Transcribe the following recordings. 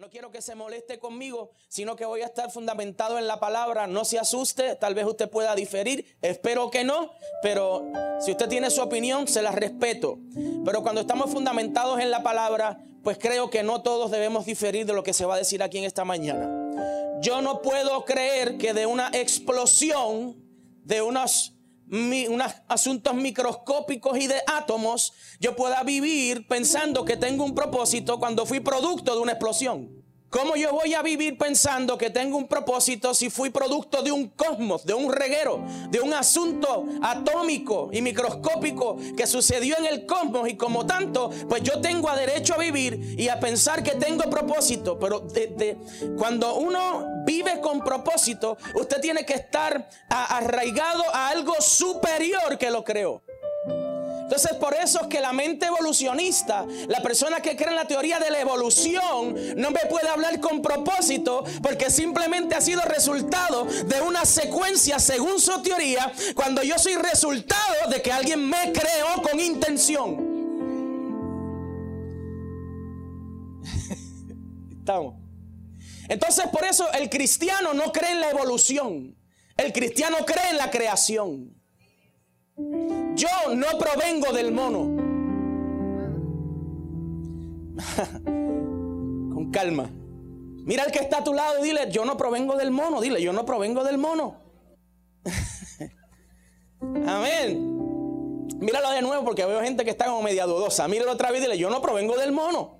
No quiero que se moleste conmigo, sino que voy a estar fundamentado en la palabra. No se asuste, tal vez usted pueda diferir, espero que no, pero si usted tiene su opinión, se la respeto. Pero cuando estamos fundamentados en la palabra, pues creo que no todos debemos diferir de lo que se va a decir aquí en esta mañana. Yo no puedo creer que de una explosión, de unos, unos asuntos microscópicos y de átomos, yo pueda vivir pensando que tengo un propósito cuando fui producto de una explosión. ¿Cómo yo voy a vivir pensando que tengo un propósito si fui producto de un cosmos, de un reguero, de un asunto atómico y microscópico que sucedió en el cosmos y como tanto, pues yo tengo derecho a vivir y a pensar que tengo propósito, pero cuando uno vive con propósito, usted tiene que estar arraigado a algo superior que lo creó. Entonces por eso es que la mente evolucionista, la persona que cree en la teoría de la evolución, no me puede hablar con propósito porque simplemente ha sido resultado de una secuencia según su teoría, cuando yo soy resultado de que alguien me creó con intención. Estamos. Entonces por eso el cristiano no cree en la evolución, el cristiano cree en la creación. Yo no provengo del mono. Con calma. Mira al que está a tu lado dile, yo no provengo del mono. Dile, yo no provengo del mono. Amén. Míralo de nuevo porque veo gente que está como media dudosa. Míralo otra vez y dile, yo no provengo del mono.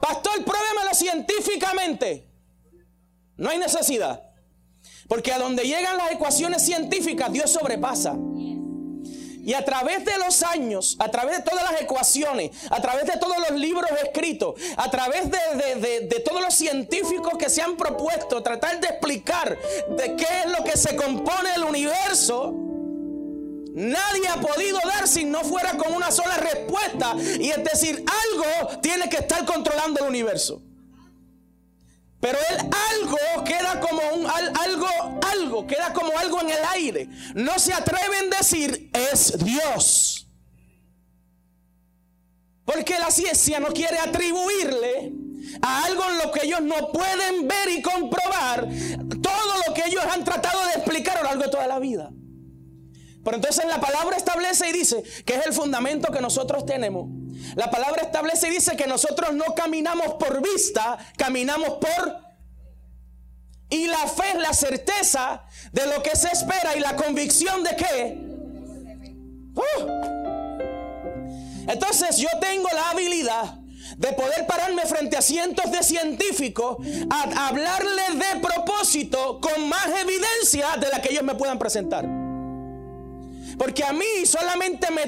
Pastor, pruébemelo científicamente. No hay necesidad. Porque a donde llegan las ecuaciones científicas, Dios sobrepasa. Y a través de los años, a través de todas las ecuaciones, a través de todos los libros escritos, a través de, todos los científicos que se han propuesto tratar de explicar de qué es lo que se compone el universo, nadie ha podido dar si no fuera con una sola respuesta. Y es decir, algo tiene que estar controlando el universo. Pero el algo queda como un algo, algo, queda como algo en el aire. No se atreven a decir es Dios. Porque la ciencia no quiere atribuirle a algo en lo que ellos no pueden ver y comprobar todo lo que ellos han tratado de explicar a lo largo de toda la vida. Pero entonces la palabra establece y dice que es el fundamento que nosotros tenemos. La palabra establece y dice que nosotros no caminamos por vista, caminamos por... Y la fe es la certeza de lo que se espera y la convicción de que... ¡Uh! Entonces yo tengo la habilidad de poder pararme frente a cientos de científicos a hablarle de propósito con más evidencia de la que ellos me puedan presentar. Porque a mí solamente me,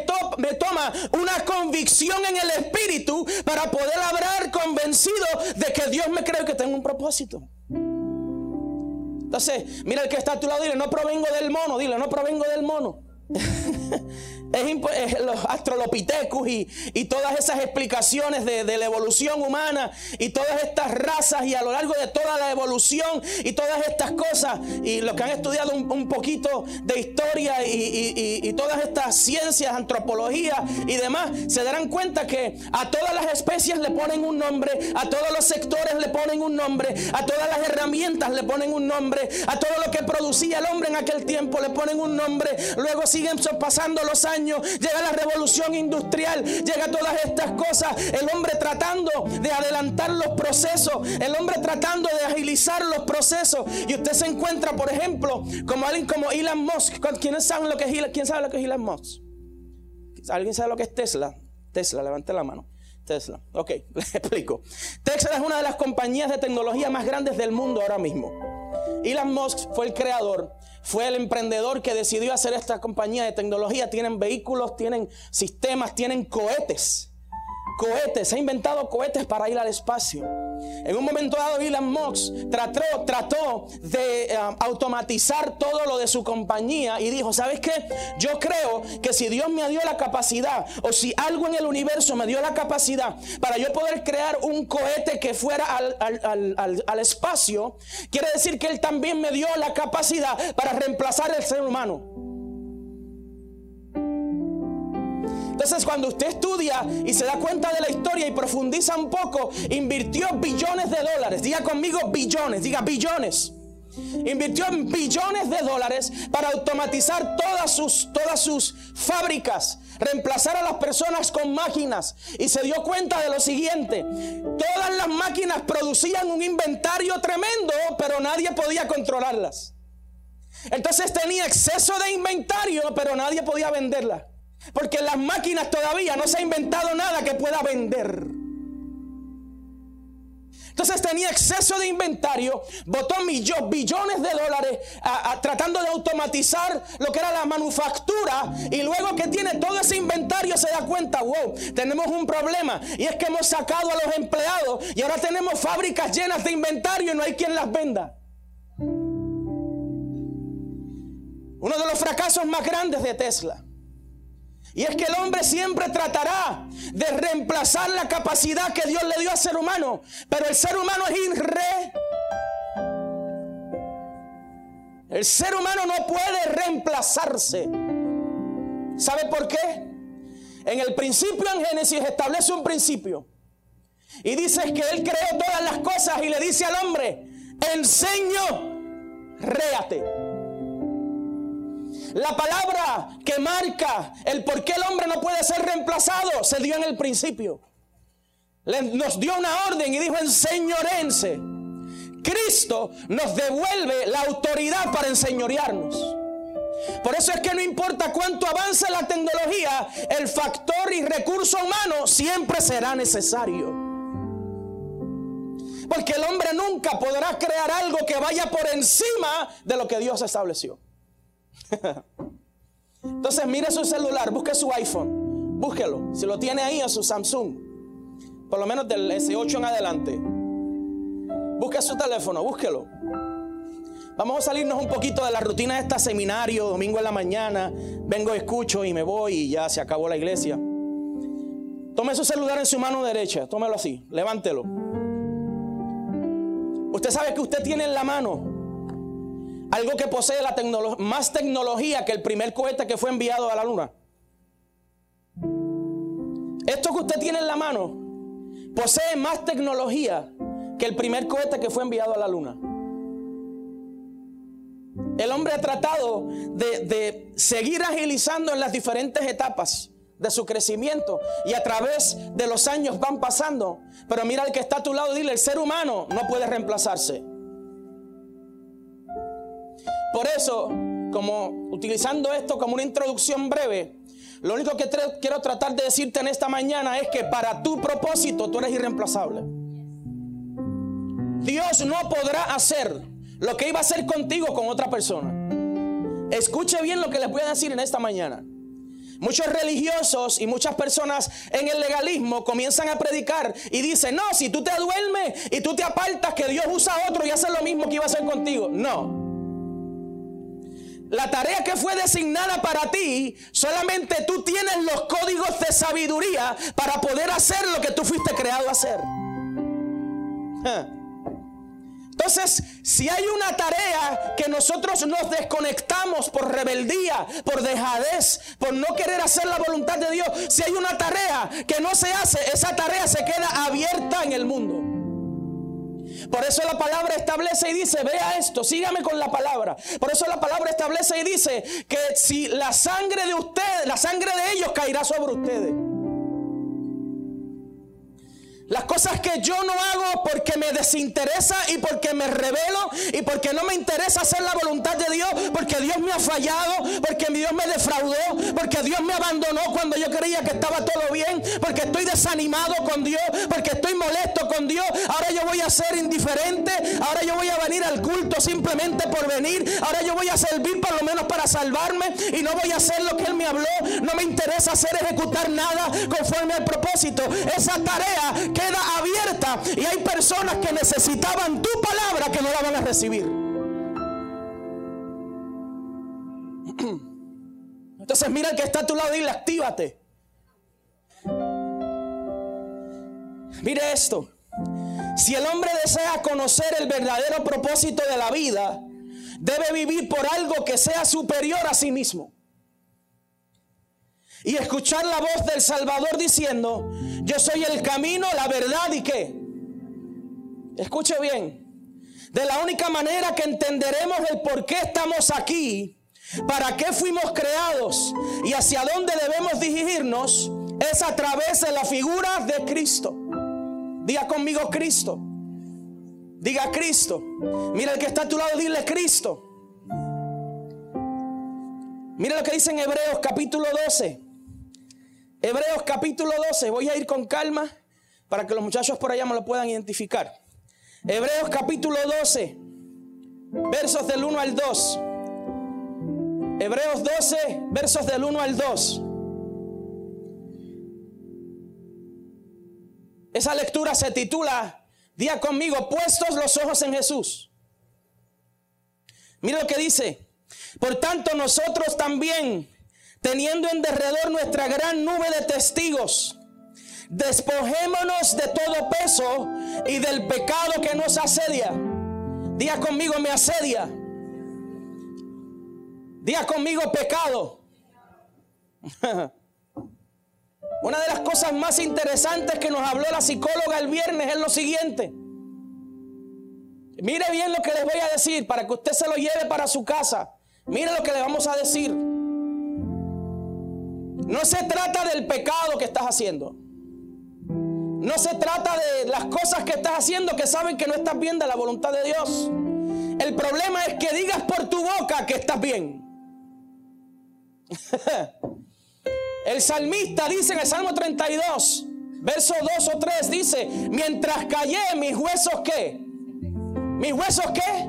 toma una convicción en el espíritu para poder hablar convencido de que Dios me cree que tengo un propósito. Entonces, mira el que está a tu lado, dile, no provengo del mono, dile, no provengo del mono. es, los astrolopithecus y, y, todas esas explicaciones de, la evolución humana y todas estas razas y a lo largo de toda la evolución y todas estas cosas y los que han estudiado un, poquito de historia y, y, todas estas ciencias, antropología y demás, se darán cuenta que a todas las especies le ponen un nombre, a todos los sectores le ponen un nombre, a todas las herramientas le ponen un nombre, a todo lo que producía el hombre en aquel tiempo le ponen un nombre, luego siguen pasando los años llega la revolución industrial, llega todas estas cosas, el hombre tratando de adelantar los procesos, el hombre tratando de agilizar los procesos. Y usted se encuentra, por ejemplo, como alguien como Elon Musk. ¿Quiénes saben lo que es Elon, ¿Quién sabe lo que es Elon Musk? ¿Alguien sabe lo que es Tesla? Tesla, levante la mano. Tesla. Ok, le explico. Tesla es una de las compañías de tecnología más grandes del mundo ahora mismo. Elon Musk fue el creador fue el emprendedor que decidió hacer esta compañía de tecnología. Tienen vehículos, tienen sistemas, tienen cohetes cohetes, ha inventado cohetes para ir al espacio. En un momento dado, Elon Musk trató, trató de eh, automatizar todo lo de su compañía y dijo, ¿sabes qué? Yo creo que si Dios me dio la capacidad o si algo en el universo me dio la capacidad para yo poder crear un cohete que fuera al, al espacio, quiere decir que Él también me dio la capacidad para reemplazar el ser humano. Entonces cuando usted estudia y se da cuenta de la historia y profundiza un poco, invirtió billones de dólares. Diga conmigo billones, diga billones. Invirtió en billones de dólares para automatizar todas sus, todas sus fábricas, reemplazar a las personas con máquinas. Y se dio cuenta de lo siguiente, todas las máquinas producían un inventario tremendo, pero nadie podía controlarlas. Entonces tenía exceso de inventario, pero nadie podía venderla. Porque las máquinas todavía no se ha inventado nada que pueda vender. Entonces tenía exceso de inventario, botó billones de dólares tratando de automatizar lo que era la manufactura y luego que tiene todo ese inventario se da cuenta, wow, tenemos un problema y es que hemos sacado a los empleados y ahora tenemos fábricas llenas de inventario y no hay quien las venda. Uno de los fracasos más grandes de Tesla y es que el hombre siempre tratará de reemplazar la capacidad que Dios le dio al ser humano. Pero el ser humano es irre. El ser humano no puede reemplazarse. ¿Sabe por qué? En el principio en Génesis establece un principio. Y dice que Él creó todas las cosas y le dice al hombre, enseño, réate. La palabra que marca el por qué el hombre no puede ser reemplazado se dio en el principio. nos dio una orden y dijo enseñorense. Cristo nos devuelve la autoridad para enseñorearnos. Por eso es que no importa cuánto avance la tecnología, el factor y recurso humano siempre será necesario. Porque el hombre nunca podrá crear algo que vaya por encima de lo que Dios estableció. Entonces mire su celular, busque su iPhone, búsquelo. Si lo tiene ahí o su Samsung, por lo menos del S8 en adelante. Busque su teléfono, búsquelo. Vamos a salirnos un poquito de la rutina de este seminario, domingo en la mañana. Vengo, escucho y me voy y ya se acabó la iglesia. Tome su celular en su mano derecha, tómelo así, levántelo. Usted sabe que usted tiene en la mano algo que posee la más tecnología que el primer cohete que fue enviado a la luna. Esto que usted tiene en la mano posee más tecnología que el primer cohete que fue enviado a la luna. El hombre ha tratado de, de, seguir agilizando en las diferentes etapas de su crecimiento y a través de los años van pasando. Pero mira al que está a tu lado, dile, el ser humano no puede reemplazarse. Por eso, como utilizando esto como una introducción breve, lo único que quiero tratar de decirte en esta mañana es que para tu propósito tú eres irreemplazable. Dios no podrá hacer lo que iba a hacer contigo con otra persona. Escuche bien lo que les voy a decir en esta mañana. Muchos religiosos y muchas personas en el legalismo comienzan a predicar y dicen, no, si tú te duermes y tú te apartas, que Dios usa a otro y hace lo mismo que iba a hacer contigo. No. La tarea que fue designada para ti, solamente tú tienes los códigos de sabiduría para poder hacer lo que tú fuiste creado a hacer. Entonces, si hay una tarea que nosotros nos desconectamos por rebeldía, por dejadez, por no querer hacer la voluntad de Dios, si hay una tarea que no se hace, esa tarea se queda abierta en el mundo. Por eso la palabra establece y dice, vea esto, sígame con la palabra. Por eso la palabra establece y dice que si la sangre de ustedes, la sangre de ellos caerá sobre ustedes. Las cosas que yo no hago porque me desinteresa y porque me revelo y porque no me interesa hacer la voluntad de Dios, porque Dios me ha fallado, porque Dios me defraudó, porque Dios me abandonó cuando yo creía que estaba todo bien, porque estoy desanimado con Dios, porque estoy molesto con Dios. Ahora yo voy a ser indiferente, ahora yo voy a venir al culto simplemente por venir, ahora yo voy a servir por lo menos para salvarme y no voy a hacer lo que Él me habló. No me interesa hacer ejecutar nada conforme al propósito. Esa tarea queda abierta y hay personas que necesitaban tu palabra que no la van a recibir. Entonces mira el que está a tu lado y dile, actívate. Mire esto. Si el hombre desea conocer el verdadero propósito de la vida, debe vivir por algo que sea superior a sí mismo. Y escuchar la voz del Salvador diciendo, yo soy el camino, la verdad y qué. Escuche bien, de la única manera que entenderemos el por qué estamos aquí, para qué fuimos creados y hacia dónde debemos dirigirnos, es a través de la figura de Cristo. Diga conmigo Cristo. Diga Cristo. Mira el que está a tu lado, dile Cristo. Mira lo que dice en Hebreos capítulo 12. Hebreos capítulo 12. Voy a ir con calma para que los muchachos por allá me lo puedan identificar. Hebreos capítulo 12, versos del 1 al 2. Hebreos 12, versos del 1 al 2. Esa lectura se titula, día conmigo, puestos los ojos en Jesús. Mira lo que dice. Por tanto, nosotros también, teniendo en derredor nuestra gran nube de testigos, despojémonos de todo peso y del pecado que nos asedia. Día conmigo, me asedia. Día conmigo, pecado. Una de las cosas más interesantes que nos habló la psicóloga el viernes es lo siguiente. Mire bien lo que les voy a decir para que usted se lo lleve para su casa. Mire lo que le vamos a decir. No se trata del pecado que estás haciendo. No se trata de las cosas que estás haciendo que saben que no estás bien de la voluntad de Dios. El problema es que digas por tu boca que estás bien. El salmista dice en el Salmo 32, verso 2 o 3, dice, mientras callé mis huesos qué? ¿Mis huesos qué?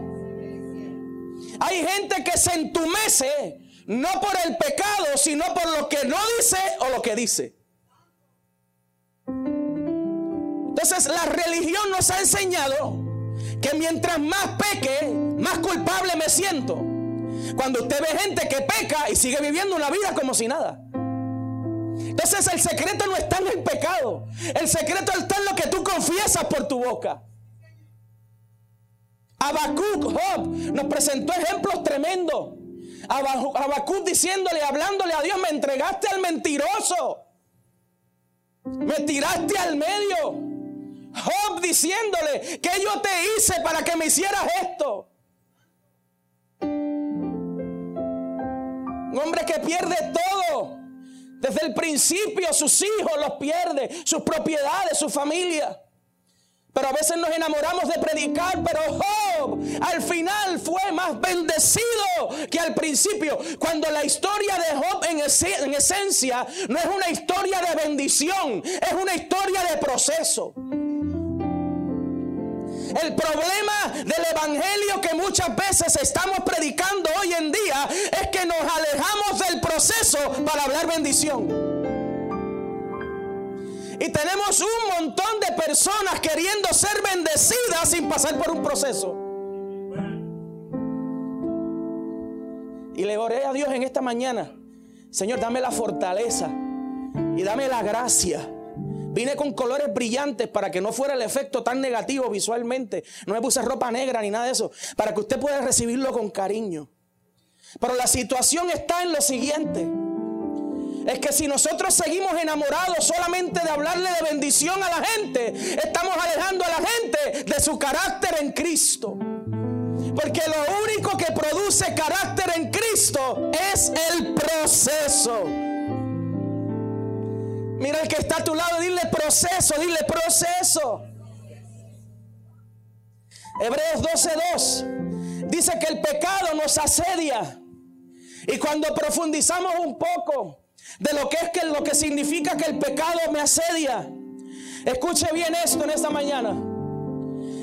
Hay gente que se entumece no por el pecado, sino por lo que no dice o lo que dice. Entonces la religión nos ha enseñado que mientras más peque, más culpable me siento. Cuando usted ve gente que peca y sigue viviendo una vida como si nada. Entonces el secreto no está en el pecado. El secreto está en lo que tú confiesas por tu boca. Habacuc, Job, nos presentó ejemplos tremendos. Habacuc diciéndole, hablándole a Dios, me entregaste al mentiroso. Me tiraste al medio. Job diciéndole, que yo te hice para que me hicieras esto? Un hombre que pierde todo. Desde el principio sus hijos los pierde, sus propiedades, su familia. Pero a veces nos enamoramos de predicar, pero Job al final fue más bendecido que al principio. Cuando la historia de Job en, en esencia no es una historia de bendición, es una historia de proceso. El problema del evangelio que muchas veces estamos predicando hoy en día es que nos alejamos del proceso para hablar bendición. Y tenemos un montón de personas queriendo ser bendecidas sin pasar por un proceso. Y le oré a Dios en esta mañana. Señor, dame la fortaleza y dame la gracia Vine con colores brillantes para que no fuera el efecto tan negativo visualmente. No me puse ropa negra ni nada de eso. Para que usted pueda recibirlo con cariño. Pero la situación está en lo siguiente. Es que si nosotros seguimos enamorados solamente de hablarle de bendición a la gente, estamos alejando a la gente de su carácter en Cristo. Porque lo único que produce carácter en Cristo es el proceso. Mira el que está a tu lado, dile proceso, dile proceso. Hebreos 12:2 dice que el pecado nos asedia. Y cuando profundizamos un poco de lo que es que lo que significa que el pecado me asedia, escuche bien esto en esta mañana.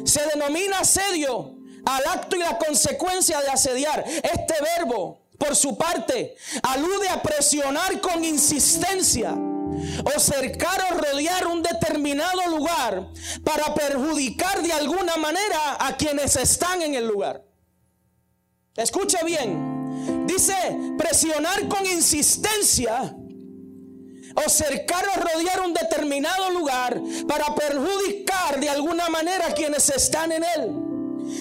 Se denomina asedio al acto y la consecuencia de asediar. Este verbo, por su parte, alude a presionar con insistencia o cercar o rodear un determinado lugar para perjudicar de alguna manera a quienes están en el lugar. Escuche bien, dice presionar con insistencia o cercar o rodear un determinado lugar para perjudicar de alguna manera a quienes están en él.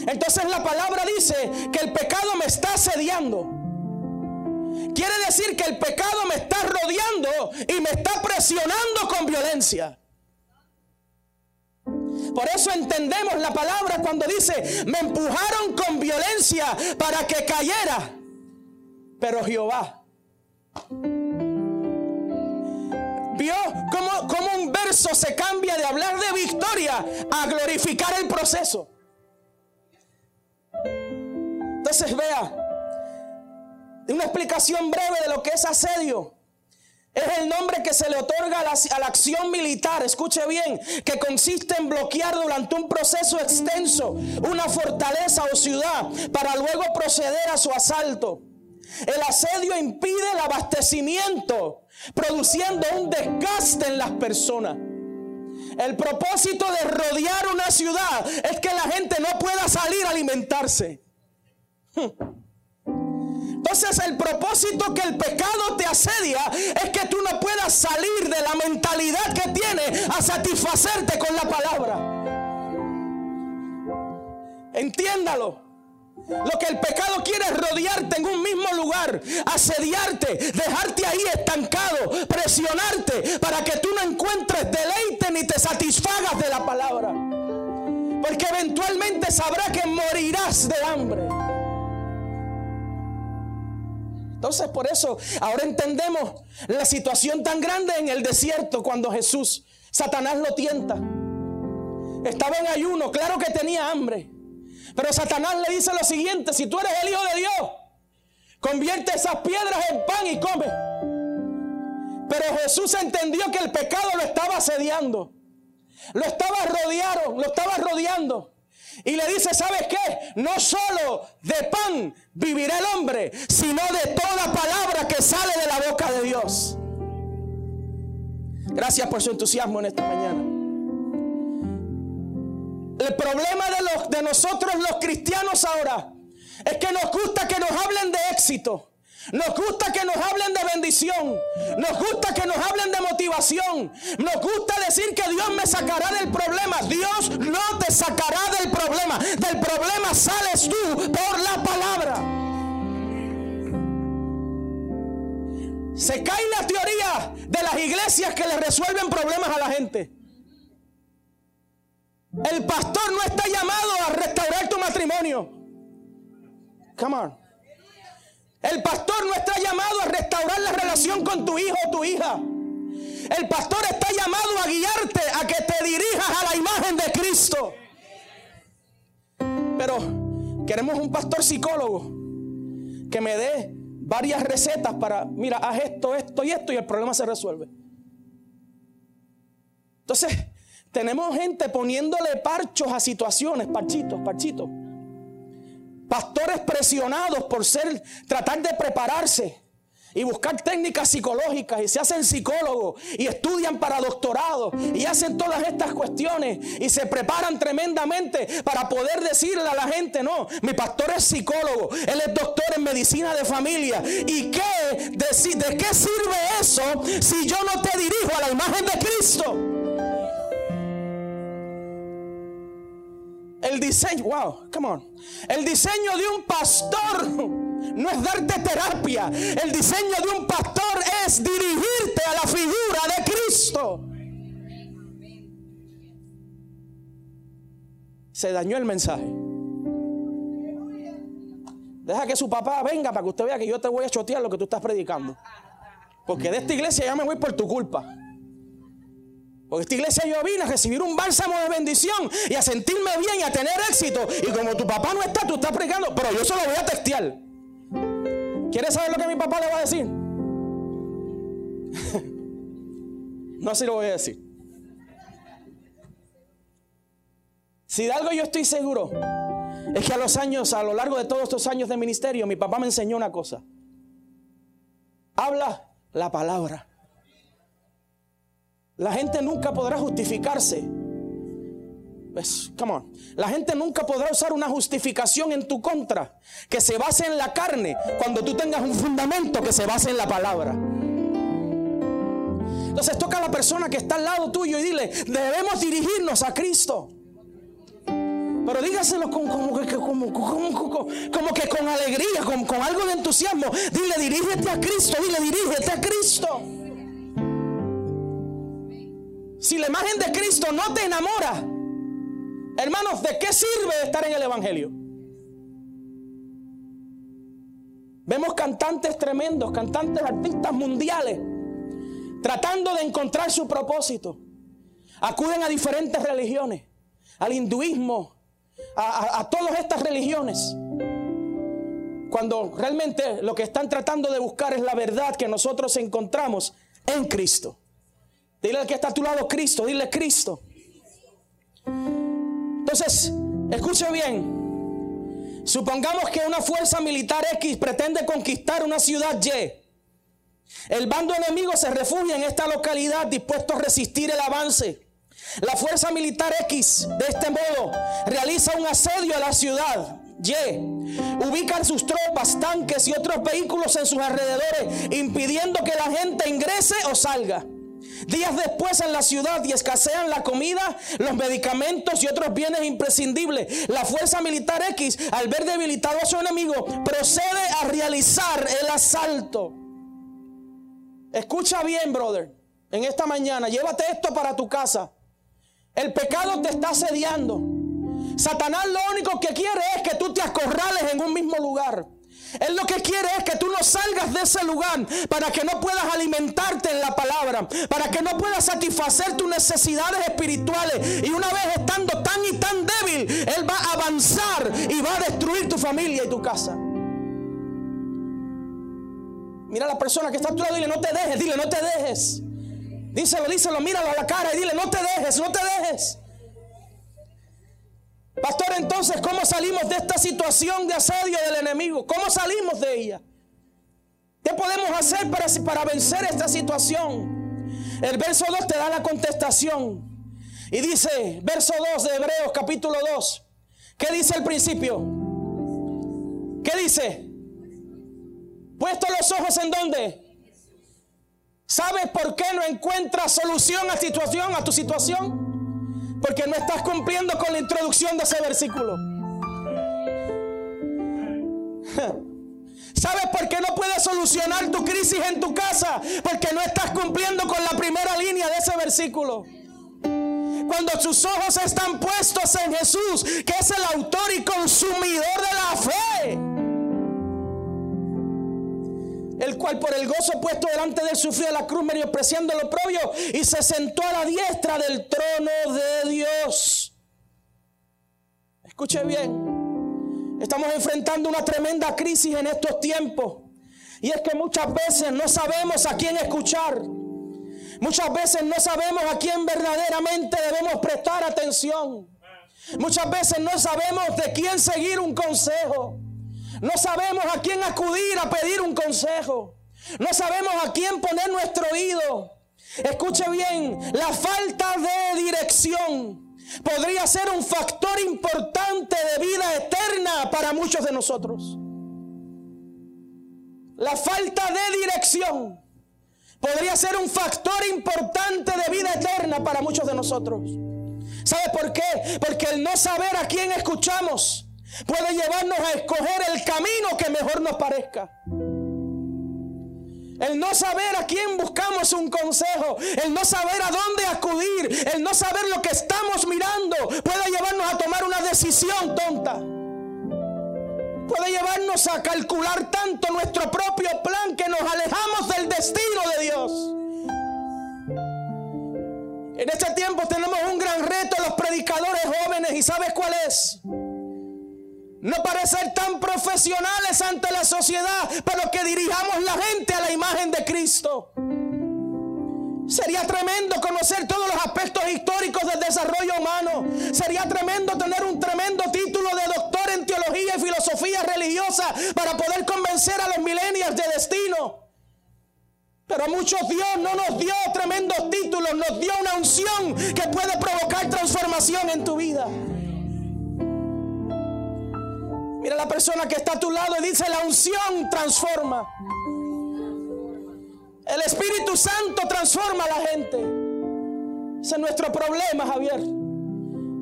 Entonces la palabra dice que el pecado me está asediando quiere decir que el pecado me está rodeando y me está presionando con violencia. Por eso entendemos la palabra cuando dice, me empujaron con violencia para que cayera. Pero Jehová vio cómo, cómo, un verso se cambia de hablar de victoria a glorificar el proceso. Entonces vea, una explicación breve de lo que es asedio. Es el nombre que se le otorga a la, a la, acción militar, escuche bien, que consiste en bloquear durante un proceso extenso una fortaleza o ciudad para luego proceder a su asalto. El asedio impide el abastecimiento, produciendo un desgaste en las personas. El propósito de rodear una ciudad es que la gente no pueda salir a alimentarse. Entonces el propósito que el pecado te asedia es que tú no puedas salir de la mentalidad que tiene a satisfacerte con la palabra. Entiéndalo. Lo que el pecado quiere es rodearte en un mismo lugar, asediarte, dejarte ahí estancado, presionarte para que tú no encuentres deleite ni te satisfagas de la palabra. Porque eventualmente sabrás que morirás de hambre. Entonces por eso ahora entendemos la situación tan grande en el desierto cuando Jesús, Satanás lo tienta. Estaba en ayuno, claro que tenía hambre. Pero Satanás le dice lo siguiente, si tú eres el Hijo de Dios, convierte esas piedras en pan y come. Pero Jesús entendió que el pecado lo estaba asediando. Lo estaba rodeando, lo estaba rodeando. Y le dice, ¿sabes qué? No solo de pan vivirá el hombre, sino de toda palabra que sale de la boca de Dios. Gracias por su entusiasmo en esta mañana. El problema de, los, de nosotros los cristianos ahora es que nos gusta que nos hablen de éxito. Nos gusta que nos hablen de bendición. Nos gusta que nos hablen de motivación. Nos gusta decir que Dios me sacará del problema. Dios no te sacará del problema. Del problema sales tú por la palabra. Se cae la teoría de las iglesias que le resuelven problemas a la gente. El pastor no está llamado a restaurar tu matrimonio. Come on. El pastor no está llamado a restaurar la relación con tu hijo o tu hija. El pastor está llamado a guiarte a que te dirijas a la imagen de Cristo. Pero queremos un pastor psicólogo que me dé varias recetas para, mira, haz esto, esto y esto y el problema se resuelve. Entonces, tenemos gente poniéndole parchos a situaciones, parchitos, parchitos. Pastores presionados por ser, tratar de prepararse y buscar técnicas psicológicas y se hacen psicólogos y estudian para doctorado y hacen todas estas cuestiones y se preparan tremendamente para poder decirle a la gente, no, mi pastor es psicólogo, él es doctor en medicina de familia. ¿Y qué? ¿De, de qué sirve eso si yo no te dirijo a la imagen de Cristo? El diseño, wow, come on. El diseño de un pastor no es darte terapia. El diseño de un pastor es dirigirte a la figura de Cristo. Se dañó el mensaje. Deja que su papá venga para que usted vea que yo te voy a chotear lo que tú estás predicando. Porque de esta iglesia ya me voy por tu culpa. Porque esta iglesia yo vine a recibir un bálsamo de bendición y a sentirme bien y a tener éxito. Y como tu papá no está, tú estás predicando, pero yo se lo voy a testear. ¿Quieres saber lo que mi papá le va a decir? no así lo voy a decir. Si de algo yo estoy seguro, es que a los años, a lo largo de todos estos años de ministerio, mi papá me enseñó una cosa. Habla la palabra. La gente nunca podrá justificarse. Pues, come on. La gente nunca podrá usar una justificación en tu contra que se base en la carne cuando tú tengas un fundamento que se base en la palabra. Entonces toca a la persona que está al lado tuyo y dile, debemos dirigirnos a Cristo. Pero dígaselo como, que, como, que con alegría, con, con algo de entusiasmo. Dile, dirígete a Cristo, dile, dirígete a Cristo. Si la imagen de Cristo no te enamora, hermanos, ¿de qué sirve estar en el Evangelio? Vemos cantantes tremendos, cantantes artistas mundiales, tratando de encontrar su propósito. Acuden a diferentes religiones, al hinduismo, a, todas estas religiones. Cuando realmente lo que están tratando de buscar es la verdad que nosotros encontramos en Cristo. Dile al que está a tu lado Cristo, dile Cristo. Entonces, escuche bien. Supongamos que una fuerza militar X pretende conquistar una ciudad Y. El bando enemigo se refugia en esta localidad dispuesto a resistir el avance. La fuerza militar X, de este modo, realiza un asedio a la ciudad. Y ubican sus tropas, tanques y otros vehículos en sus alrededores, impidiendo que la gente ingrese o salga. Días después en la ciudad y escasean la comida, los medicamentos y otros bienes imprescindibles. La fuerza militar X, al ver debilitado a su enemigo, procede a realizar el asalto. Escucha bien, brother, en esta mañana, llévate esto para tu casa. El pecado te está asediando. Satanás lo único que quiere es que tú te acorrales en un mismo lugar. Él lo que quiere es que tú no salgas de ese lugar para que no puedas alimentarte en la palabra, para que no puedas satisfacer tus necesidades espirituales. Y una vez estando tan y tan débil, Él va a avanzar y va a destruir tu familia y tu casa. Mira a la persona que está a tu lado dile, no te dejes, dile, no te dejes. Díselo, díselo, míralo a la cara y dile, no te dejes, no te dejes. Pastor, entonces, ¿cómo salimos de esta situación de asedio del enemigo? ¿Cómo salimos de ella? ¿Qué podemos hacer para, para vencer esta situación? El verso 2 te da la contestación. Y dice, verso 2 de Hebreos capítulo 2. ¿Qué dice el principio? ¿Qué dice? Puesto los ojos en dónde? ¿Sabes por qué no encuentras solución a, situación, a tu situación? Porque no estás cumpliendo con la introducción de ese versículo. ¿Sabes por qué no puedes solucionar tu crisis en tu casa? Porque no estás cumpliendo con la primera línea de ese versículo. Cuando tus ojos están puestos en Jesús, que es el autor y consumidor de la fe el cual por el gozo puesto delante de él sufrió la cruz menospreciando lo propio y se sentó a la diestra del trono de Dios. Escuche bien, estamos enfrentando una tremenda crisis en estos tiempos. Y es que muchas veces no sabemos a quién escuchar. Muchas veces no sabemos a quién verdaderamente debemos prestar atención. Muchas veces no sabemos de quién seguir un consejo. No sabemos a quién acudir a pedir un consejo. No sabemos a quién poner nuestro oído. Escuche bien, la falta de dirección podría ser un factor importante de vida eterna para muchos de nosotros. La falta de dirección podría ser un factor importante de vida eterna para muchos de nosotros. ¿Sabe por qué? Porque el no saber a quién escuchamos puede llevarnos a escoger el camino que mejor nos parezca. El no saber a quién buscamos un consejo, el no saber a dónde acudir, el no saber lo que estamos mirando, puede llevarnos a tomar una decisión tonta. Puede llevarnos a calcular tanto nuestro propio plan que nos alejamos del destino de Dios. En este tiempo tenemos un gran reto los predicadores jóvenes y ¿sabes cuál es? No parecer tan profesionales ante la sociedad, pero que dirijamos la gente a la imagen de Cristo. Sería tremendo conocer todos los aspectos históricos del desarrollo humano. Sería tremendo tener un tremendo título de doctor en teología y filosofía religiosa para poder convencer a los millennials de destino. Pero muchos Dios no nos dio tremendos títulos, nos dio una unción que puede provocar transformación en tu vida. Mira la persona que está a tu lado y dice, la unción transforma. El Espíritu Santo transforma a la gente. Ese es nuestro problema, Javier.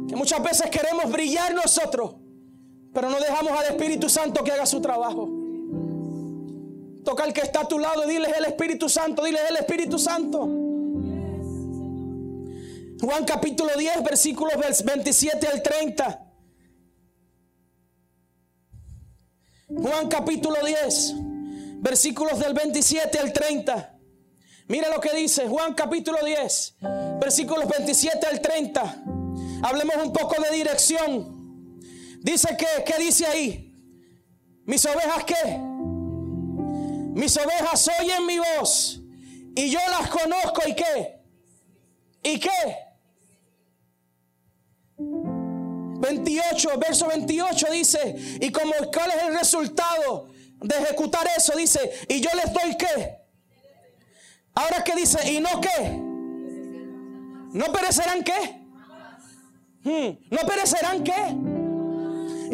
Que muchas veces queremos brillar nosotros, pero no dejamos al Espíritu Santo que haga su trabajo. Toca al que está a tu lado y diles el Espíritu Santo, diles el Espíritu Santo. Juan capítulo 10, versículos 27 al 30. Juan capítulo 10, versículos del 27 al 30. Mira lo que dice Juan capítulo 10, versículos 27 al 30. Hablemos un poco de dirección. Dice que, ¿qué dice ahí? Mis ovejas qué? Mis ovejas oyen mi voz y yo las conozco y qué? ¿Y qué? 28, verso 28 dice, y como cuál es el resultado de ejecutar eso, dice, y yo les doy qué? Ahora que dice, ¿y no qué? ¿No perecerán qué? Hmm, ¿No perecerán qué?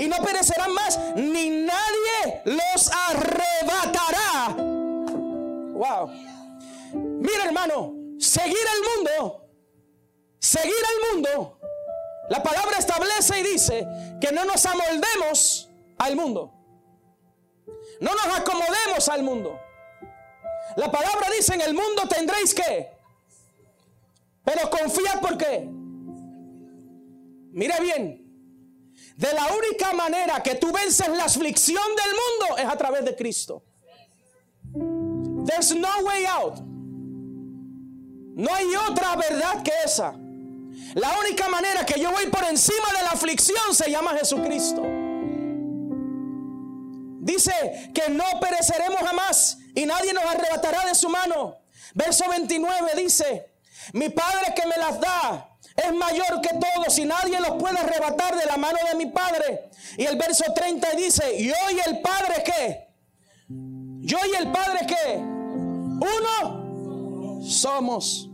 Y no perecerán más, ni nadie los arrebatará. Wow. Mira hermano, seguir el mundo, seguir el mundo. La palabra establece y dice que no nos amoldemos al mundo. No nos acomodemos al mundo. La palabra dice, en el mundo tendréis que. Pero confía por qué. Mire bien. De la única manera que tú vences la aflicción del mundo es a través de Cristo. There's no way out. No hay otra verdad que esa. La única manera que yo voy por encima de la aflicción se llama Jesucristo. Dice que no pereceremos jamás y nadie nos arrebatará de su mano. Verso 29 dice, mi Padre que me las da es mayor que todos y nadie los puede arrebatar de la mano de mi Padre. Y el verso 30 dice, y el Padre qué? Yo y el Padre qué? Uno somos.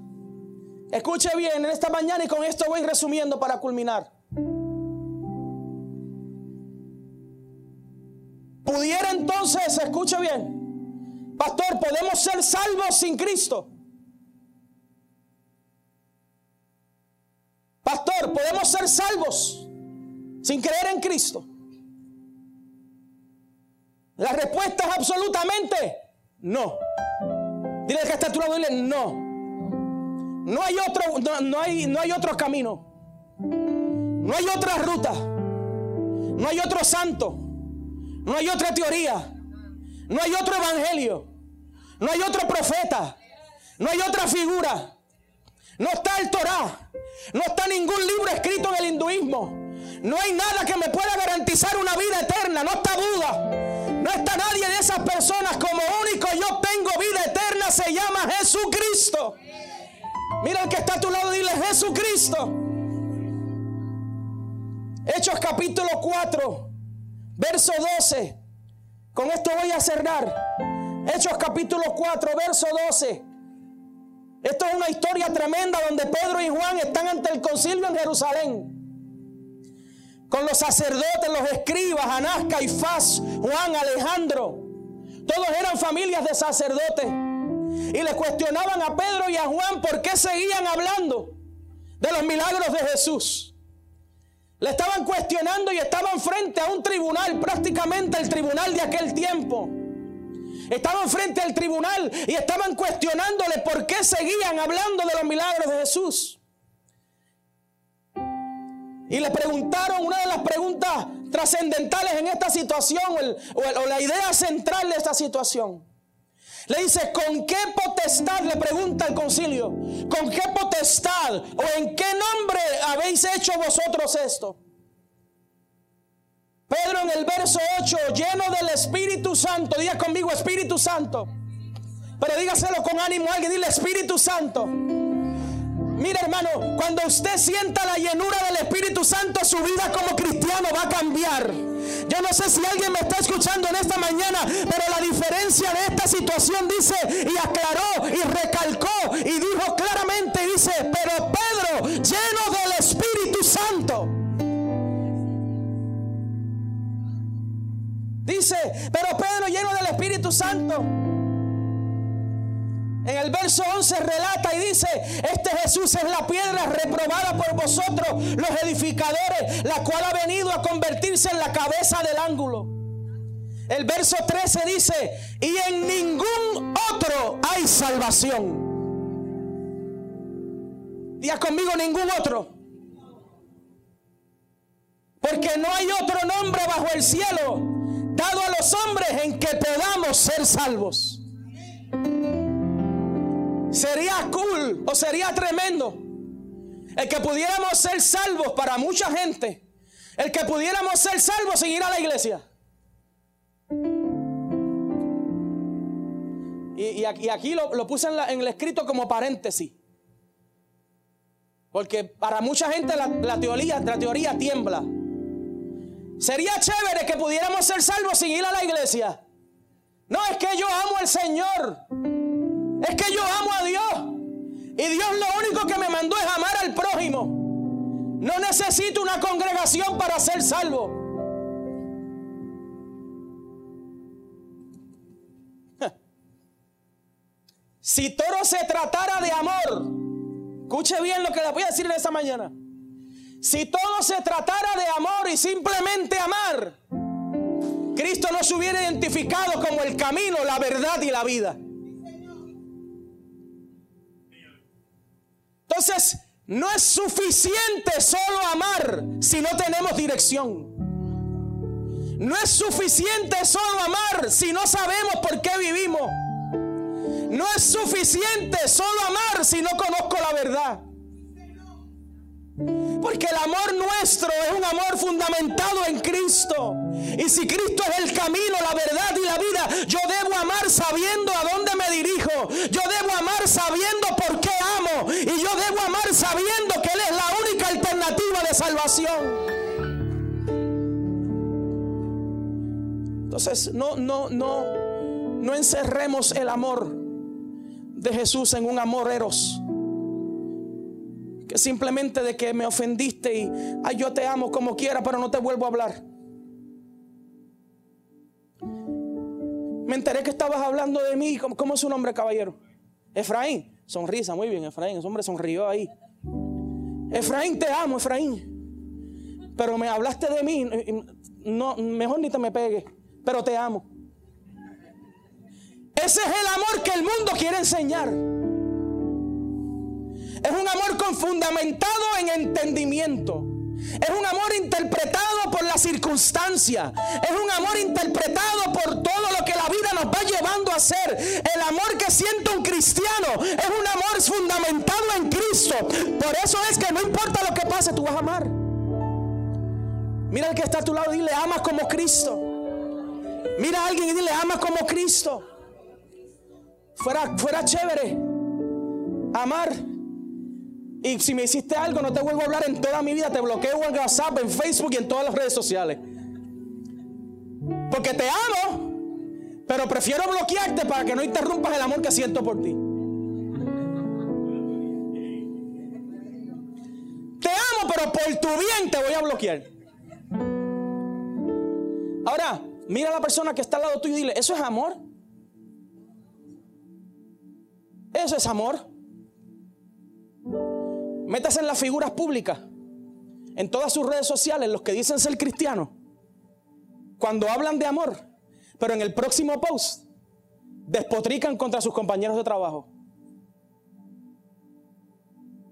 Escuche bien en esta mañana y con esto voy resumiendo para culminar. Pudiera entonces, escuche bien, pastor, podemos ser salvos sin Cristo. Pastor, podemos ser salvos sin creer en Cristo. La respuesta es absolutamente no. Dile que está tu lado, dile no. No hay otro, no, hay, no hay otro camino. No hay otra ruta. No hay otro santo. No hay otra teoría. No hay otro evangelio. No hay otro profeta. No hay otra figura. No está el Torah. No está ningún libro escrito en el hinduismo. No hay nada que me pueda garantizar una vida eterna. No está Buda. No está nadie de esas personas como único. Yo tengo vida eterna. Se llama Jesucristo. Mira el que está a tu lado. Dile Jesucristo. Hechos capítulo 4. Verso 12. Con esto voy a cerrar. Hechos capítulo 4, verso 12. Esto es una historia tremenda donde Pedro y Juan están ante el concilio en Jerusalén. Con los sacerdotes, los escribas, Anás, Caifás, Juan, Alejandro. Todos eran familias de sacerdotes. Y le cuestionaban a Pedro y a Juan por qué seguían hablando de los milagros de Jesús. Le estaban cuestionando y estaban frente a un tribunal, prácticamente el tribunal de aquel tiempo. Estaban frente al tribunal y estaban cuestionándole por qué seguían hablando de los milagros de Jesús. Y le preguntaron una de las preguntas trascendentales en esta situación o, o la idea central de esta situación. Le dice, ¿con qué potestad? Le pregunta el concilio. ¿Con qué potestad o en qué nombre habéis hecho vosotros esto? Pedro en el verso 8, lleno del Espíritu Santo, diga conmigo Espíritu Santo. Pero dígaselo con ánimo a alguien, dile Espíritu Santo. Mira hermano, cuando usted sienta la llenura del Espíritu Santo, su vida como cristiano va a cambiar. Yo no sé si alguien me está escuchando en esta mañana, pero la diferencia de esta situación dice y aclaró y recalcó y dijo claramente, dice, pero Pedro, lleno del Espíritu Santo. Dice, pero Pedro lleno del Espíritu Santo. En el verso verso 11 relata y dice, este Jesús es la piedra reprobada por vosotros, los edificadores, la cual ha venido a convertirse en la cabeza del ángulo. El verso 13 dice, y en ningún otro hay salvación. Diga conmigo ningún otro. Porque no hay otro nombre bajo el cielo dado a los hombres en que podamos ser salvos. Sería cool o sería tremendo el que pudiéramos ser salvos para mucha gente. El que pudiéramos ser salvos sin ir a la iglesia. Y, aquí, lo, puse en, el escrito como paréntesis. Porque para mucha gente la, teoría, la teoría tiembla. Sería chévere que pudiéramos ser salvos sin ir a la iglesia. No, es que yo amo al Señor. Es que yo amo a Dios. Y Dios lo único que me mandó es amar al prójimo. No necesito una congregación para ser salvo. Si todo se tratara de amor, escuche bien lo que le voy a decir en esta mañana. Si todo se tratara de amor y simplemente amar, Cristo no se hubiera identificado como el camino, la verdad y la vida. Entonces, no es suficiente solo amar si no tenemos dirección. No es suficiente solo amar si no sabemos por qué vivimos. No es suficiente solo amar si no conozco la verdad. Porque el amor nuestro es un amor fundamentado en Cristo. Y si Cristo es el camino, la verdad y la vida, yo debo amar sabiendo a dónde me dirijo. Yo debo amar sabiendo por qué amo. Y yo debo amar sabiendo que Él es la única alternativa de salvación. Entonces, no, no, no, no encerremos el amor de Jesús en un amor eros. Simplemente de que me ofendiste y ay, yo te amo como quiera, pero no te vuelvo a hablar. Me enteré que estabas hablando de mí. ¿Cómo, es su nombre, caballero? Efraín. Sonrisa, muy bien, Efraín. Ese hombre sonrió ahí. Efraín, te amo, Efraín. Pero me hablaste de mí. No, mejor ni te me pegues. Pero te amo. Ese es el amor que el mundo quiere enseñar. Es un amor fundamentado en entendimiento. Es un amor interpretado por la circunstancia. Es un amor interpretado por todo lo que la vida nos va llevando a hacer. El amor que siente un cristiano es un amor fundamentado en Cristo. Por eso es que no importa lo que pase, tú vas a amar. Mira al que está a tu lado y dile, amas como Cristo. Mira a alguien y dile, amas como Cristo. Fuera, fuera chévere amar. Y si me hiciste algo, no te vuelvo a hablar en toda mi vida. Te bloqueo en WhatsApp, en Facebook y en todas las redes sociales. Porque te amo, pero prefiero bloquearte para que no interrumpas el amor que siento por ti. Te amo, pero por tu bien te voy a bloquear. Ahora, mira a la persona que está al lado tuyo y dile, ¿eso es amor? Eso es amor. Métase en las figuras públicas, en todas sus redes sociales, los que dicen ser cristianos, cuando hablan de amor, pero en el próximo post despotrican contra sus compañeros de trabajo.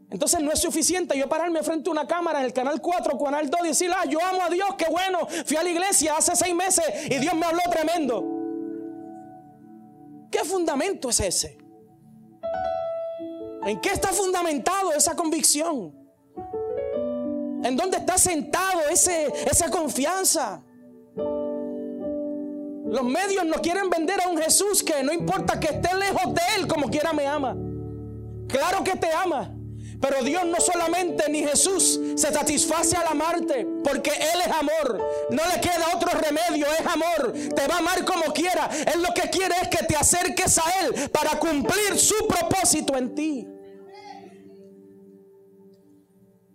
Entonces no es suficiente yo pararme frente a una cámara en el canal 4, canal 2 y decir, ah, yo amo a Dios, qué bueno, fui a la iglesia hace seis meses y Dios me habló tremendo. ¿Qué fundamento es ese? ¿En qué está fundamentado esa convicción? ¿En dónde está sentado ese, esa confianza? Los medios no quieren vender a un Jesús que no importa que esté lejos de Él, como quiera me ama. Claro que te ama. Pero Dios no solamente ni Jesús se satisface al amarte, porque Él es amor. No le queda otro remedio, es amor. Te va a amar como quiera. Él lo que quiere es que te acerques a Él para cumplir su propósito en ti.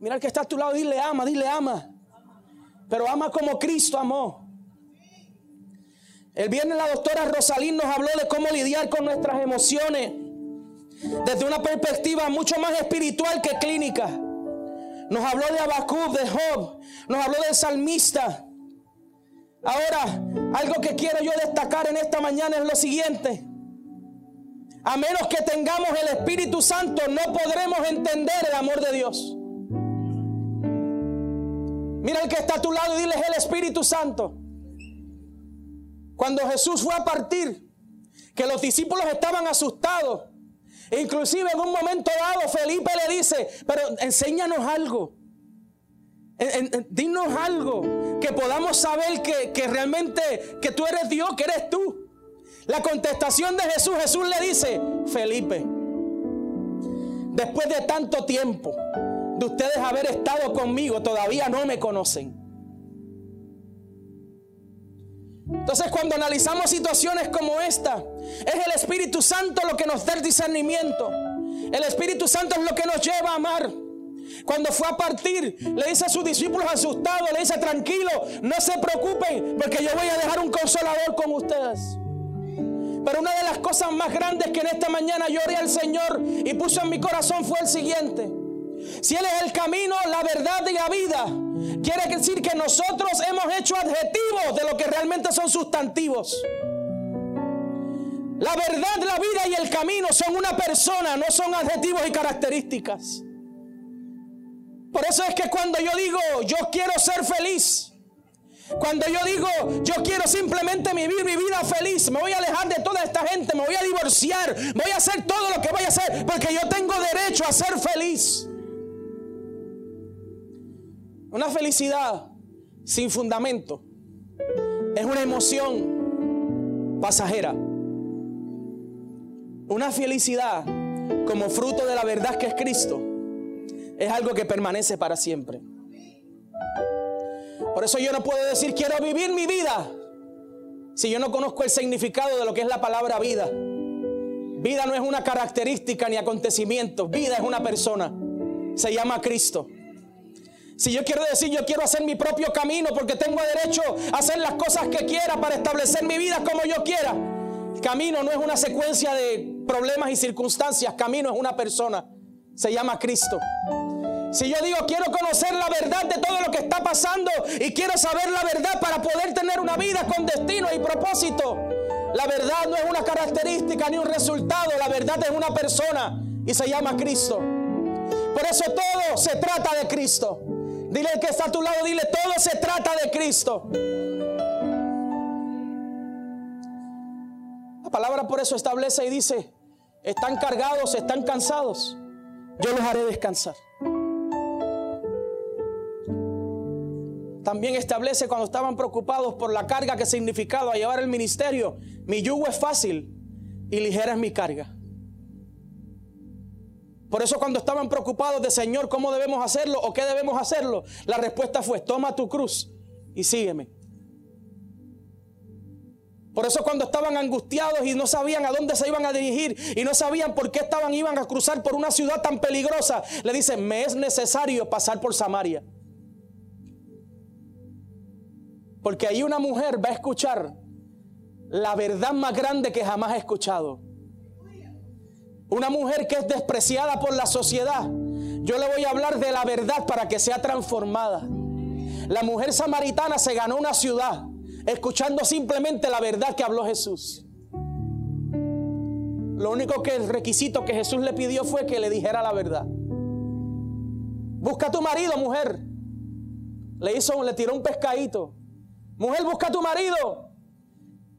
Mira el que está a tu lado, dile ama, dile ama. Pero ama como Cristo amó. El viernes la doctora Rosalín nos habló de cómo lidiar con nuestras emociones. Desde una perspectiva mucho más espiritual que clínica. Nos habló de Abacub, de Job, nos habló del salmista. Ahora, algo que quiero yo destacar en esta mañana es lo siguiente. A menos que tengamos el Espíritu Santo, no podremos entender el amor de Dios. Mira el que está a tu lado y dile el Espíritu Santo. Cuando Jesús fue a partir, que los discípulos estaban asustados. Inclusive en un momento dado Felipe le dice, pero enséñanos algo. dinos algo que podamos saber que, que realmente que tú eres Dios, que eres tú. La contestación de Jesús, Jesús le dice, Felipe, después de tanto tiempo de ustedes haber estado conmigo, todavía no me conocen. Entonces cuando analizamos situaciones como esta, es el Espíritu Santo lo que nos da el discernimiento. El Espíritu Santo es lo que nos lleva a amar. Cuando fue a partir, le dice a sus discípulos asustados, le dice, tranquilo, no se preocupen, porque yo voy a dejar un consolador con ustedes. Pero una de las cosas más grandes que en esta mañana lloré al Señor y puso en mi corazón fue el siguiente. Si Él es el camino, la verdad y la vida, quiere decir que nosotros hemos hecho adjetivos de lo que realmente son sustantivos. La verdad, la vida y el camino son una persona, no son adjetivos y características. Por eso es que cuando yo digo, yo quiero ser feliz, cuando yo digo, yo quiero simplemente vivir mi vida feliz, me voy a alejar de toda esta gente, me voy a divorciar, voy a hacer todo lo que voy a hacer, porque yo tengo derecho a ser feliz. Una felicidad sin fundamento es una emoción pasajera. Una felicidad como fruto de la verdad que es Cristo es algo que permanece para siempre. Por eso yo no puedo decir quiero vivir mi vida si yo no conozco el significado de lo que es la palabra vida. Vida no es una característica ni acontecimiento, vida es una persona. Se llama Cristo. Si yo quiero decir yo quiero hacer mi propio camino porque tengo derecho a hacer las cosas que quiera para establecer mi vida como yo quiera. Camino no es una secuencia de problemas y circunstancias, camino es una persona. Se llama Cristo. Si yo digo quiero conocer la verdad de todo lo que está pasando y quiero saber la verdad para poder tener una vida con destino y propósito, la verdad no es una característica ni un resultado, la verdad es una persona y se llama Cristo. Por eso todo se trata de Cristo. Dile que está a tu lado, dile todo se trata de Cristo. La palabra por eso establece y dice, están cargados, están cansados, yo los haré descansar. También establece cuando estaban preocupados por la carga que significaba llevar el ministerio. Mi yugo es fácil y ligera es mi carga. Por eso cuando estaban preocupados de Señor, ¿cómo debemos hacerlo o qué debemos hacerlo? La respuesta fue, toma tu cruz y sígueme. Por eso cuando estaban angustiados y no sabían a dónde se iban a dirigir y no sabían por qué estaban iban a cruzar por una ciudad tan peligrosa, le dicen, "Me es necesario pasar por Samaria." Porque ahí una mujer va a escuchar la verdad más grande que jamás ha escuchado. Una mujer que es despreciada por la sociedad. Yo le voy a hablar de la verdad para que sea transformada. La mujer samaritana se ganó una ciudad escuchando simplemente la verdad que habló Jesús. Lo único que el requisito que Jesús le pidió fue que le dijera la verdad. Busca a tu marido, mujer. Le hizo, le tiró un pescadito. Mujer, busca a tu marido.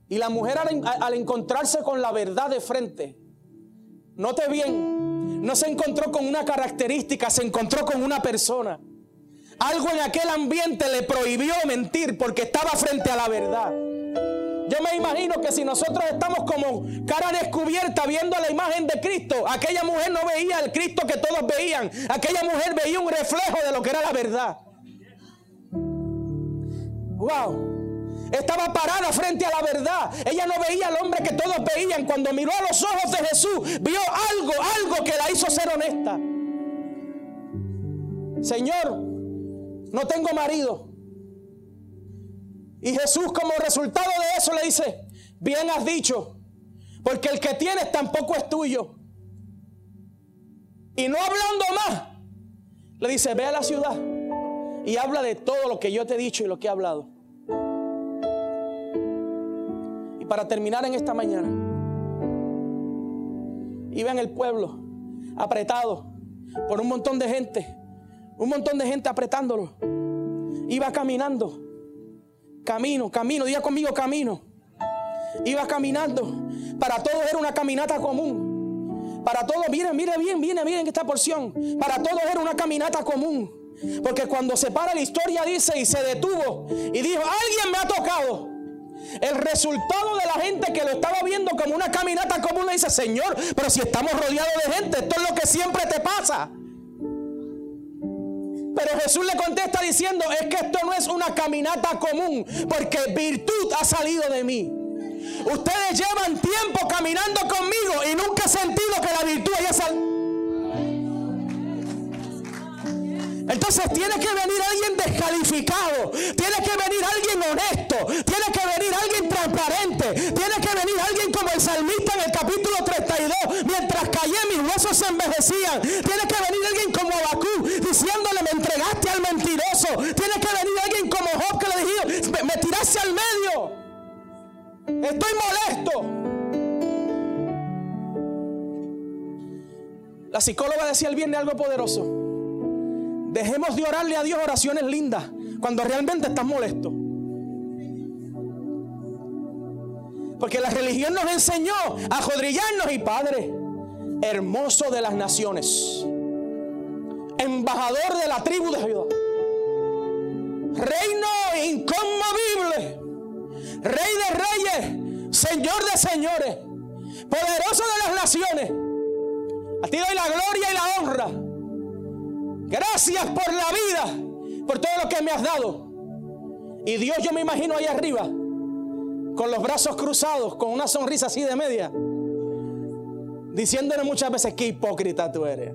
Y la mujer al, encontrarse con la verdad de frente, note bien, no se encontró con una característica, se encontró con una persona. Algo en aquel ambiente le prohibió mentir porque estaba frente a la verdad. Yo me imagino que si nosotros estamos como cara descubierta viendo la imagen de Cristo, aquella mujer no veía el Cristo que todos veían. Aquella mujer veía un reflejo de lo que era la verdad. Wow. Estaba parada frente a la verdad. Ella no veía al hombre que todos veían. Cuando miró a los ojos de Jesús, vio algo, algo que la hizo ser honesta. Señor, no tengo marido. Y Jesús como resultado de eso le dice, bien has dicho, porque el que tienes tampoco es tuyo. Y no hablando más, le dice, ve a la ciudad y habla de todo lo que yo te he dicho y lo que he hablado. Para terminar en esta mañana, iba en el pueblo apretado por un montón de gente, un montón de gente apretándolo. Iba caminando, camino, camino, diga conmigo camino. Iba caminando, para todos era una caminata común. Para todos, miren, miren bien, miren, miren esta porción. Para todos era una caminata común. Porque cuando se para la historia dice y se detuvo y dijo, alguien me ha tocado. El resultado de la gente que lo estaba viendo como una caminata común le dice, Señor, pero si estamos rodeados de gente, esto es lo que siempre te pasa. Pero Jesús le contesta diciendo, es que esto no es una caminata común, porque virtud ha salido de mí. Ustedes llevan tiempo caminando conmigo y nunca he sentido que la virtud haya salido. Entonces tiene que venir alguien descalificado, tiene que venir alguien honesto, envejecían, tiene que venir alguien como Abacú diciéndole me entregaste al mentiroso, tiene que venir alguien como Job que le dijo me, me tiraste al medio. Estoy molesto. La psicóloga decía el viernes algo poderoso. Dejemos de orarle a Dios oraciones lindas cuando realmente estás molesto. Porque la religión nos enseñó a jodrillarnos y Padre, hermoso de las naciones, embajador de la tribu de Judá, reino inconmovible Rey de reyes, Señor de señores, poderoso de las naciones. A ti doy la gloria y la honra. Gracias por la vida, por todo lo que me has dado. Y Dios yo me imagino ahí arriba, con los brazos cruzados, con una sonrisa así de media, diciéndole muchas veces qué hipócrita tú eres.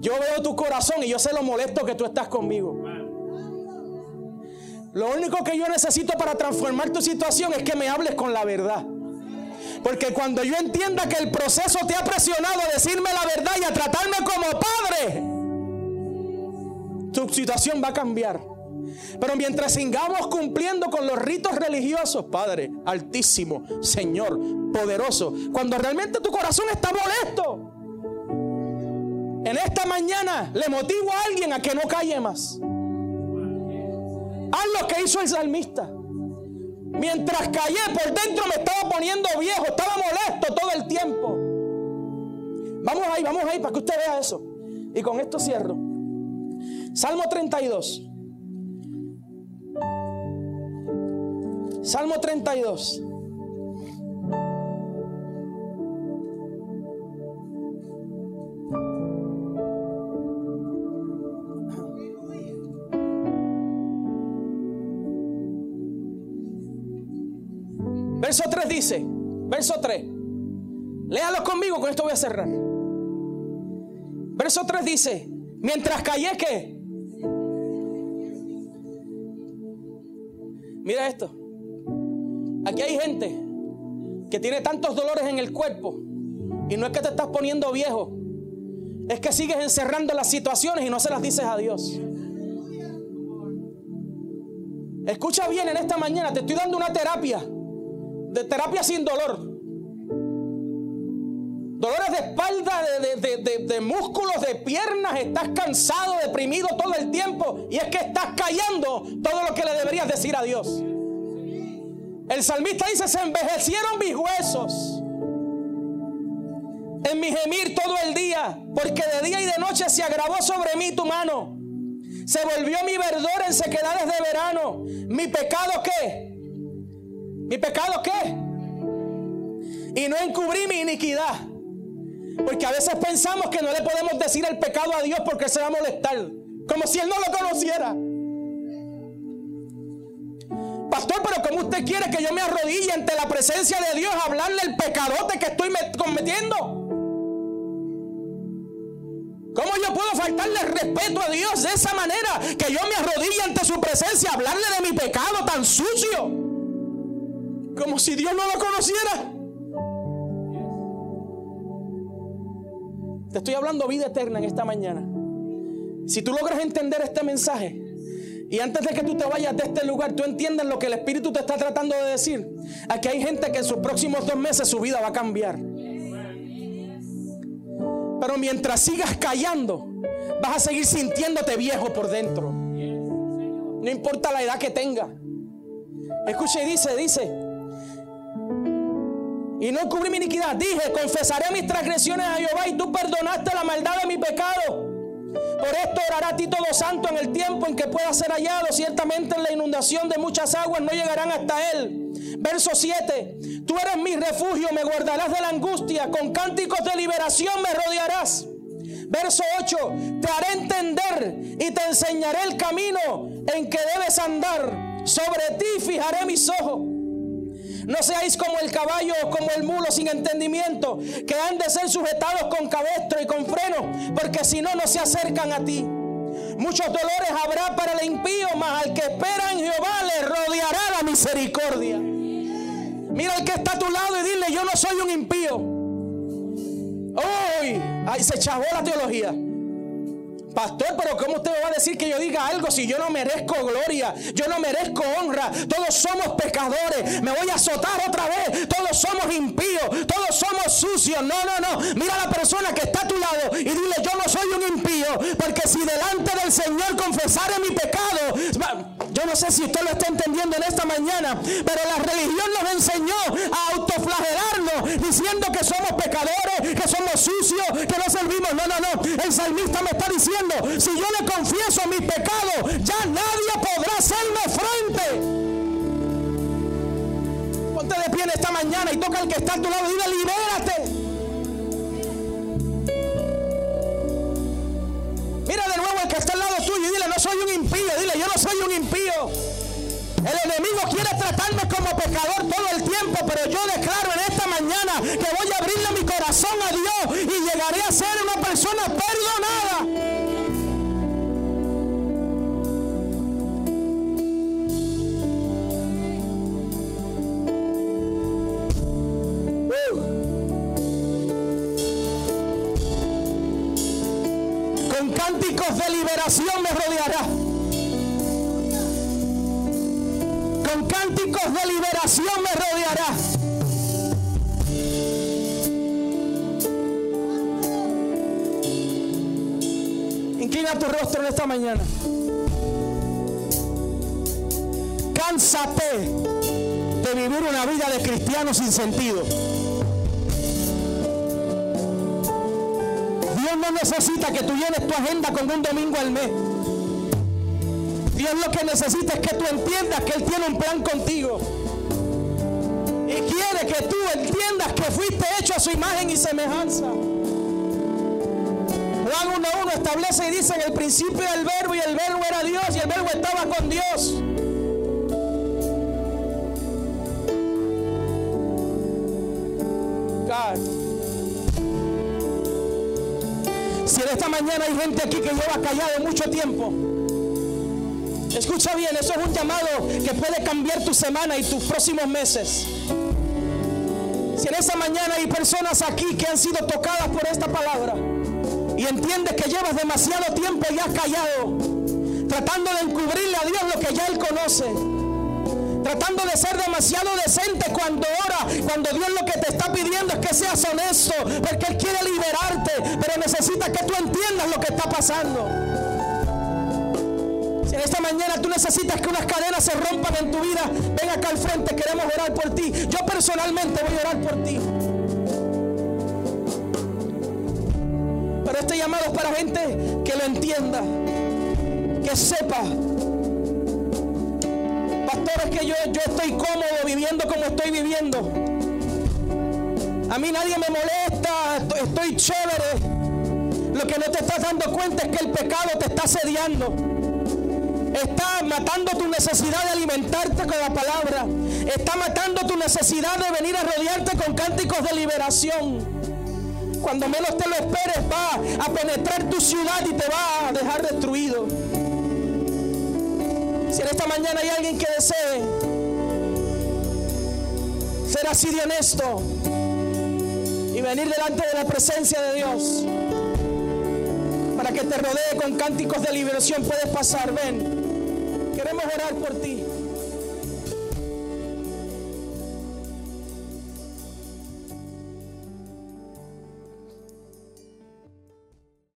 Yo veo tu corazón y yo sé lo molesto que tú estás conmigo. Lo único que yo necesito para transformar tu situación es que me hables con la verdad. Porque cuando yo entienda que el proceso te ha presionado a decirme la verdad y a tratarme como padre, tu situación va a cambiar. Pero mientras sigamos cumpliendo con los ritos religiosos, Padre altísimo, Señor poderoso, cuando realmente tu corazón está molesto, en esta mañana le motivo a alguien a que no calle más. Haz lo que hizo el salmista. Mientras callé por dentro me estaba poniendo viejo, estaba molesto todo el tiempo. Vamos ahí, vamos ahí para que usted vea eso. Y con esto cierro. Salmo 32. Salmo 32. Verso 3 dice, verso 3, léalo conmigo, con esto voy a cerrar. Verso 3 dice, mientras callé que... Mira esto. Aquí hay gente que tiene tantos dolores en el cuerpo y no es que te estás poniendo viejo, es que sigues encerrando las situaciones y no se las dices a Dios. Escucha bien en esta mañana, te estoy dando una terapia de terapia sin dolor. Dolores de espalda, de, músculos, de piernas, estás cansado, deprimido todo el tiempo y es que estás callando todo lo que le deberías decir a Dios. El salmista dice, se envejecieron mis huesos en mi gemir todo el día, porque de día y de noche se agravó sobre mí tu mano. Se volvió mi verdor en sequedades de verano. ¿Mi pecado qué? ¿Mi pecado qué? Y no encubrí mi iniquidad. Porque a veces pensamos que no le podemos decir el pecado a Dios porque se va a molestar. Como si Él no lo conociera. Pastor, pero como usted quiere que yo me arrodille ante la presencia de Dios a hablarle el pecadote que estoy cometiendo? ¿Cómo yo puedo faltarle respeto a Dios de esa manera? Que yo me arrodille ante su presencia a hablarle de mi pecado tan sucio. Como si Dios no lo conociera. Te estoy hablando vida eterna en esta mañana. Si tú logras entender este mensaje, y antes de que tú te vayas de este lugar, tú entiendes lo que el Espíritu te está tratando de decir. Aquí hay gente que en sus próximos dos meses su vida va a cambiar. Pero mientras sigas callando, vas a seguir sintiéndote viejo por dentro. No importa la edad que tenga. Escuche y dice, dice. Y no cubrí mi iniquidad. Dije, confesaré mis transgresiones a Jehová y tú perdonaste la maldad de mi pecado. Por esto orará a ti todo santo en el tiempo en que pueda ser hallado. Ciertamente en la inundación de muchas aguas no llegarán hasta él. Verso 7. Tú eres mi refugio, me guardarás de la angustia. Con cánticos de liberación me rodearás. Verso 8. Te haré entender y te enseñaré el camino en que debes andar. Sobre ti fijaré mis ojos. No seáis como el caballo o como el mulo sin entendimiento, que han de ser sujetados con cabestro y con freno, porque si no, no se acercan a ti. Muchos dolores habrá para el impío, mas al que espera en Jehová le rodeará la misericordia. Mira al que está a tu lado y dile, yo no soy un impío. Ahí se chavó la teología. Pastor, pero ¿cómo usted me va a decir que yo diga algo si yo no merezco gloria? Yo no merezco honra. Todos somos pecadores. Me voy a azotar otra vez. Todos somos impíos. Todos somos sucios. No, no, no. Mira a la persona que está a tu lado y dile, yo no soy un impío. Porque si delante del Señor confesare mi pecado, yo no sé si usted lo está entendiendo en esta mañana, pero la religión nos enseñó a autoflagelarnos diciendo que somos pecadores, que somos sucios, que no servimos. No, no, no. El salmista me está diciendo si yo le confieso mi pecado, ya nadie podrá hacerme frente. Ponte de pie en esta mañana y toca al que está a tu lado y dile, libérate. Mira de nuevo al que está al lado tuyo y dile, no soy un impío. Dile, yo no soy un impío. El enemigo quiere tratarme como pecador todo el tiempo, pero yo me rodeará. Con cánticos de liberación me rodeará. Inclina tu rostro en esta mañana. Cánsate de vivir una vida de cristiano sin sentido. No necesita que tú llenes tu agenda con un domingo al mes. Dios lo que necesita es que tú entiendas que Él tiene un plan contigo. Y quiere que tú entiendas que fuiste hecho a su imagen y semejanza. Juan 1.1 establece y dice en el principio el verbo y el verbo era Dios y el verbo estaba con Dios. Esta mañana hay gente aquí que lleva callado mucho tiempo, escucha bien, eso es un llamado que puede cambiar tu semana y tus próximos meses. Si en esta mañana hay personas aquí que han sido tocadas por esta palabra y entiendes que llevas demasiado tiempo y has callado, tratando de encubrirle a Dios lo que ya Él conoce tratando de ser demasiado decente cuando ora, cuando Dios lo que te está pidiendo es que seas honesto, porque Él quiere liberarte, pero necesita que tú entiendas lo que está pasando. Si en esta mañana tú necesitas que unas cadenas se rompan en tu vida, ven acá al frente, queremos orar por ti. Yo personalmente voy a orar por ti. Pero este llamado es para gente que lo entienda, que sepa es que yo, yo estoy cómodo viviendo como estoy viviendo. A mí nadie me molesta, estoy, chévere. Lo que no te estás dando cuenta es que el pecado te está asediando. Está matando tu necesidad de alimentarte con la palabra. Está matando tu necesidad de venir a rodearte con cánticos de liberación. Cuando menos te lo esperes va a penetrar tu ciudad y te va a dejar destruido. Si en esta mañana hay alguien que desee ser así de honesto y venir delante de la presencia de Dios, para que te rodee con cánticos de liberación. Puedes pasar, ven. Queremos orar por ti.